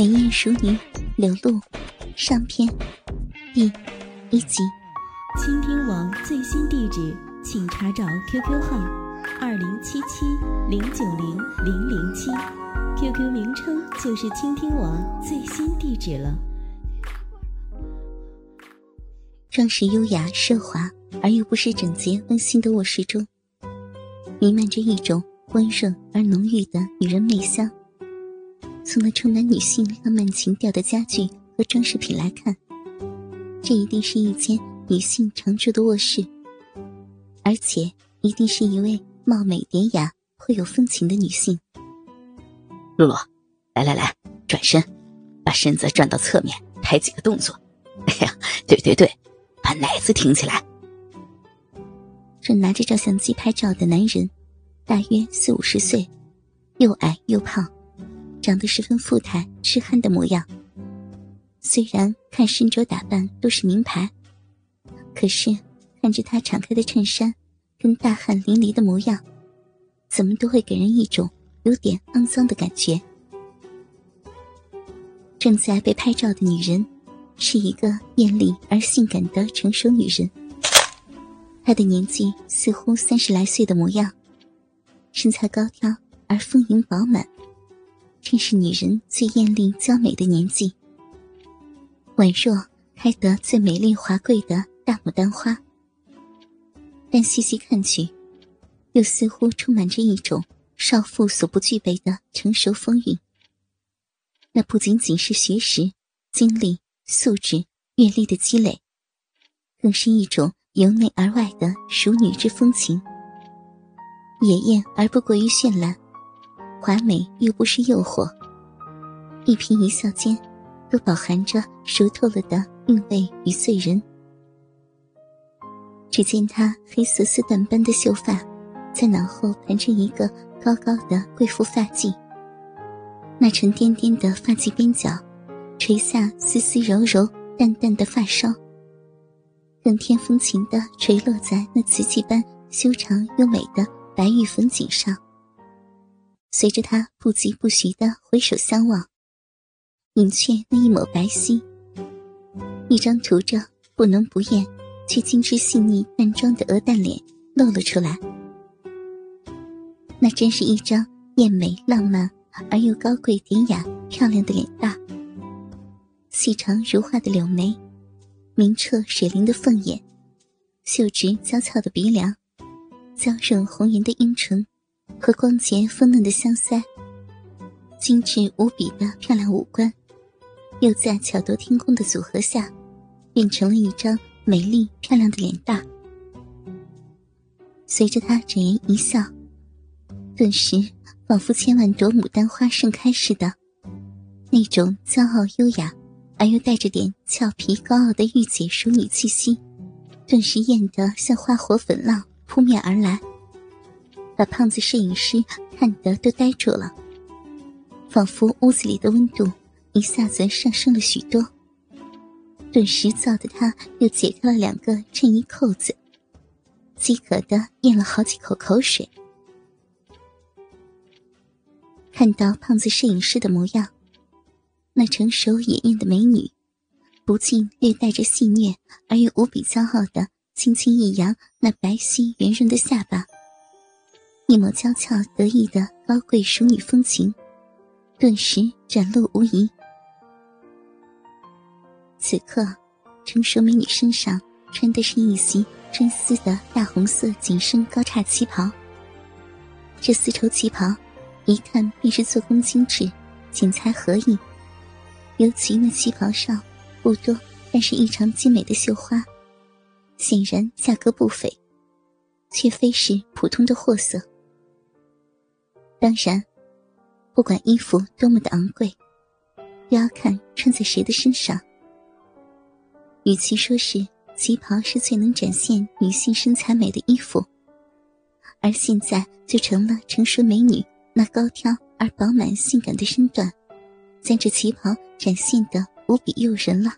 美艳熟女刘露上篇第一集。倾听网最新地址，请查找 QQ 号二零七七零九零零零七，QQ 名称就是倾听网最新地址了。装饰优雅奢华而又不失整洁温馨的卧室中，弥漫着一种温润而浓郁的女人媚香。从那充满女性浪漫情调的家具和装饰品来看，这一定是一间女性常住的卧室，而且一定是一位貌美典雅、颇有风情的女性。露露，来来来，转身，把身子转到侧面，拍几个动作。哎呀，对对对，把奶子挺起来。正拿着照相机拍照的男人，大约四五十岁，又矮又胖。长得十分富态、痴汉的模样。虽然看身着打扮都是名牌，可是看着他敞开的衬衫跟大汗淋漓的模样，怎么都会给人一种有点肮脏的感觉。正在被拍照的女人，是一个艳丽而性感的成熟女人。她的年纪似乎三十来岁的模样，身材高挑而丰盈饱满。正是女人最艳丽娇美的年纪，宛若开得最美丽华贵的大牡丹花。但细细看去，又似乎充满着一种少妇所不具备的成熟风韵。那不仅仅是学识、经历、素质、阅历的积累，更是一种由内而外的淑女之风情，野艳而不过于绚烂。华美又不失诱惑，一颦一笑间，都饱含着熟透了的韵味与醉人。只见她黑色丝缎般的秀发，在脑后盘成一个高高的贵妇发髻，那沉甸甸的发髻边角，垂下丝丝柔柔、淡淡的发梢，更添风情的垂落在那瓷器般修长优美的白玉粉颈上。随着他不疾不徐的回首相望，隐却那一抹白皙，一张涂着不浓不艳却精致细腻淡妆的鹅蛋脸露了出来。那真是一张艳美浪漫而又高贵典雅漂亮的脸蛋。细长如画的柳眉，明澈水灵的凤眼，秀直娇俏的鼻梁，娇润红颜的樱唇。和光洁丰嫩的香腮，精致无比的漂亮五官，又在巧夺天工的组合下，变成了一张美丽漂亮的脸蛋。随着她展颜一笑，顿时仿佛千万朵牡丹花盛开似的，那种骄傲优雅而又带着点俏皮高傲的御姐淑女气息，顿时艳得像花火粉浪扑面而来。把胖子摄影师看得都呆住了，仿佛屋子里的温度一下子上升了许多，顿时燥的他又解开了两个衬衣扣子，饥渴的咽了好几口口水。看到胖子摄影师的模样，那成熟野艳的美女，不禁略带着戏谑而又无比骄傲的轻轻一扬那白皙圆润的下巴。一抹娇俏得意的高贵淑女风情，顿时展露无遗。此刻，成熟美女身上穿的是一袭真丝的大红色紧身高叉旗袍。这丝绸旗袍，一看便是做工精致，剪裁合意。尤其那旗袍上不多，但是异常精美的绣花，显然价格不菲，却非是普通的货色。当然，不管衣服多么的昂贵，都要看穿在谁的身上。与其说是旗袍是最能展现女性身材美的衣服，而现在就成了成熟美女那高挑而饱满性感的身段，将这旗袍展现的无比诱人了。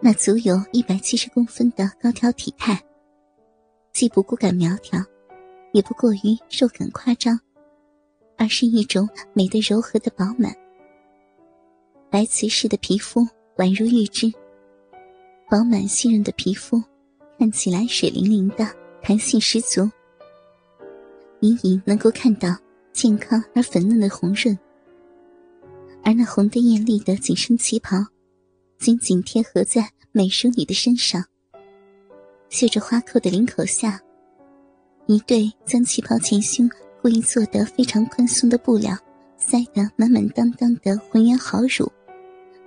那足有一百七十公分的高挑体态，既不骨感苗条。也不过于肉感夸张，而是一种美的柔和的饱满，白瓷似的皮肤宛如玉脂，饱满细润的皮肤看起来水灵灵的，弹性十足。隐隐能够看到健康而粉嫩的红润，而那红得艳丽的紧身旗袍，紧紧贴合在美淑女的身上。绣着花扣的领口下，一对将旗袍前胸故意做得非常宽松的布料塞得满满当当的浑圆好乳，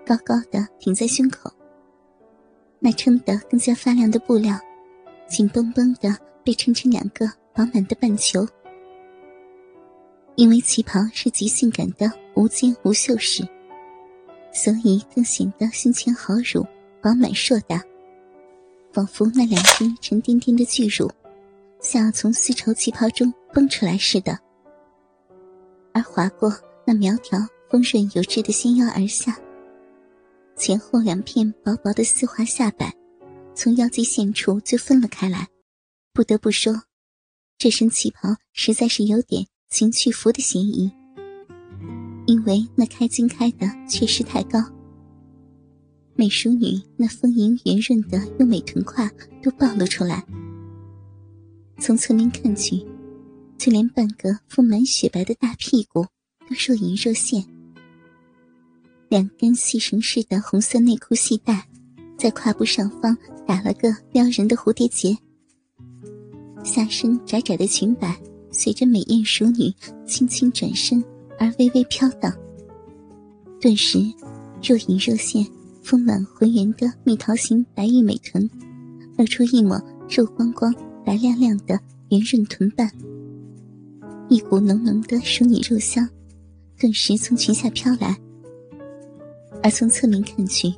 高高的挺在胸口。那撑得更加发亮的布料，紧绷绷的被撑成两个饱满的半球。因为旗袍是极性感的无肩无袖式，所以更显得胸前好乳饱满硕大。仿佛那两只沉甸甸的巨乳，像要从丝绸旗袍中蹦出来似的。而划过那苗条丰润有致的纤腰而下，前后两片薄薄的丝滑下摆，从腰际线处就分了开来。不得不说，这身旗袍实在是有点情趣服的嫌疑，因为那开襟开的确实太高。美淑女那丰盈圆润的优美臀胯都暴露出来，从侧面看去，就连半个丰满雪白的大屁股都若隐若现。两根细绳似的红色内裤系带，在胯部上方打了个撩人的蝴蝶结。下身窄窄的裙摆随着美艳淑女轻轻转身而微微飘荡，顿时若隐若现。丰满浑圆的蜜桃形白玉美臀，露出一抹肉光光、白亮亮的圆润臀瓣。一股浓浓的淑女肉香，顿时从裙下飘来。而从侧面看去，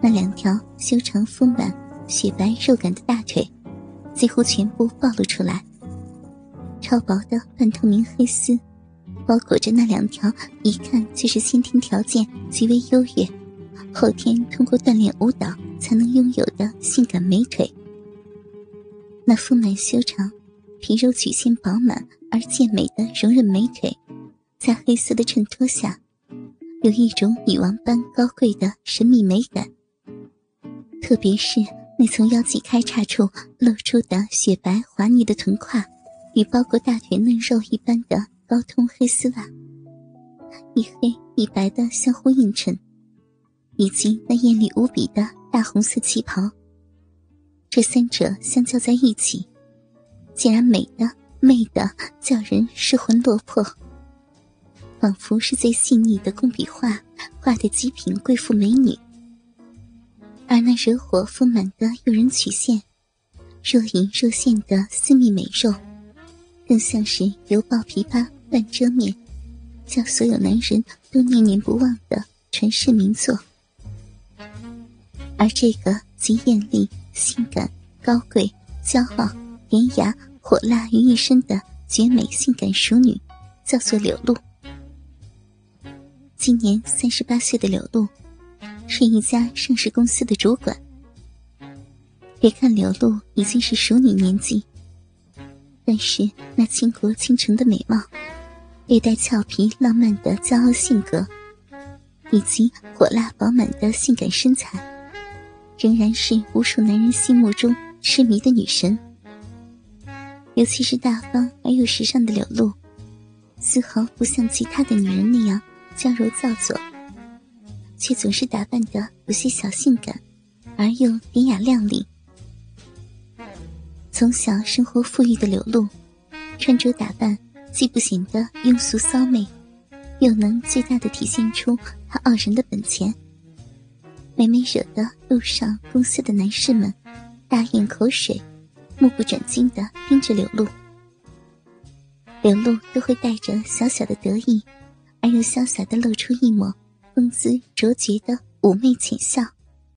那两条修长丰满、雪白肉感的大腿，几乎全部暴露出来。超薄的半透明黑丝，包裹着那两条一看就是先天条件极为优越。后天通过锻炼舞蹈才能拥有的性感美腿，那丰满修长、皮肉曲线饱满而健美的柔韧美腿，在黑色的衬托下，有一种女王般高贵的神秘美感。特别是那从腰际开叉处露出的雪白滑腻的臀胯，与包裹大腿嫩肉一般的高筒黑丝袜，一黑一白的相互映衬。以及那艳丽无比的大红色旗袍，这三者相较在一起，竟然美的媚的叫人失魂落魄，仿佛是最细腻的工笔画画的极品贵妇美女。而那惹火丰满的诱人曲线，若隐若现的私密美肉，更像是犹抱琵琶半遮面，叫所有男人都念念不忘的传世名作。而这个极艳丽、性感、高贵、骄傲、典雅、火辣于一身的绝美性感熟女，叫做柳露。今年三十八岁的柳露，是一家上市公司的主管。别看柳露已经是熟女年纪，但是那倾国倾城的美貌，略带俏皮浪漫的骄傲性格，以及火辣饱满的性感身材。仍然是无数男人心目中痴迷的女神，尤其是大方而又时尚的柳露，丝毫不像其他的女人那样娇柔造作，却总是打扮的有些小性感，而又典雅靓丽。从小生活富裕的柳露，穿着打扮既不显得庸俗骚媚，又能最大的体现出她傲人的本钱。每每惹得路上、公司的男士们大咽口水，目不转睛的盯着柳露，柳露都会带着小小的得意，而又潇洒的露出一抹风姿卓绝的妩媚浅笑。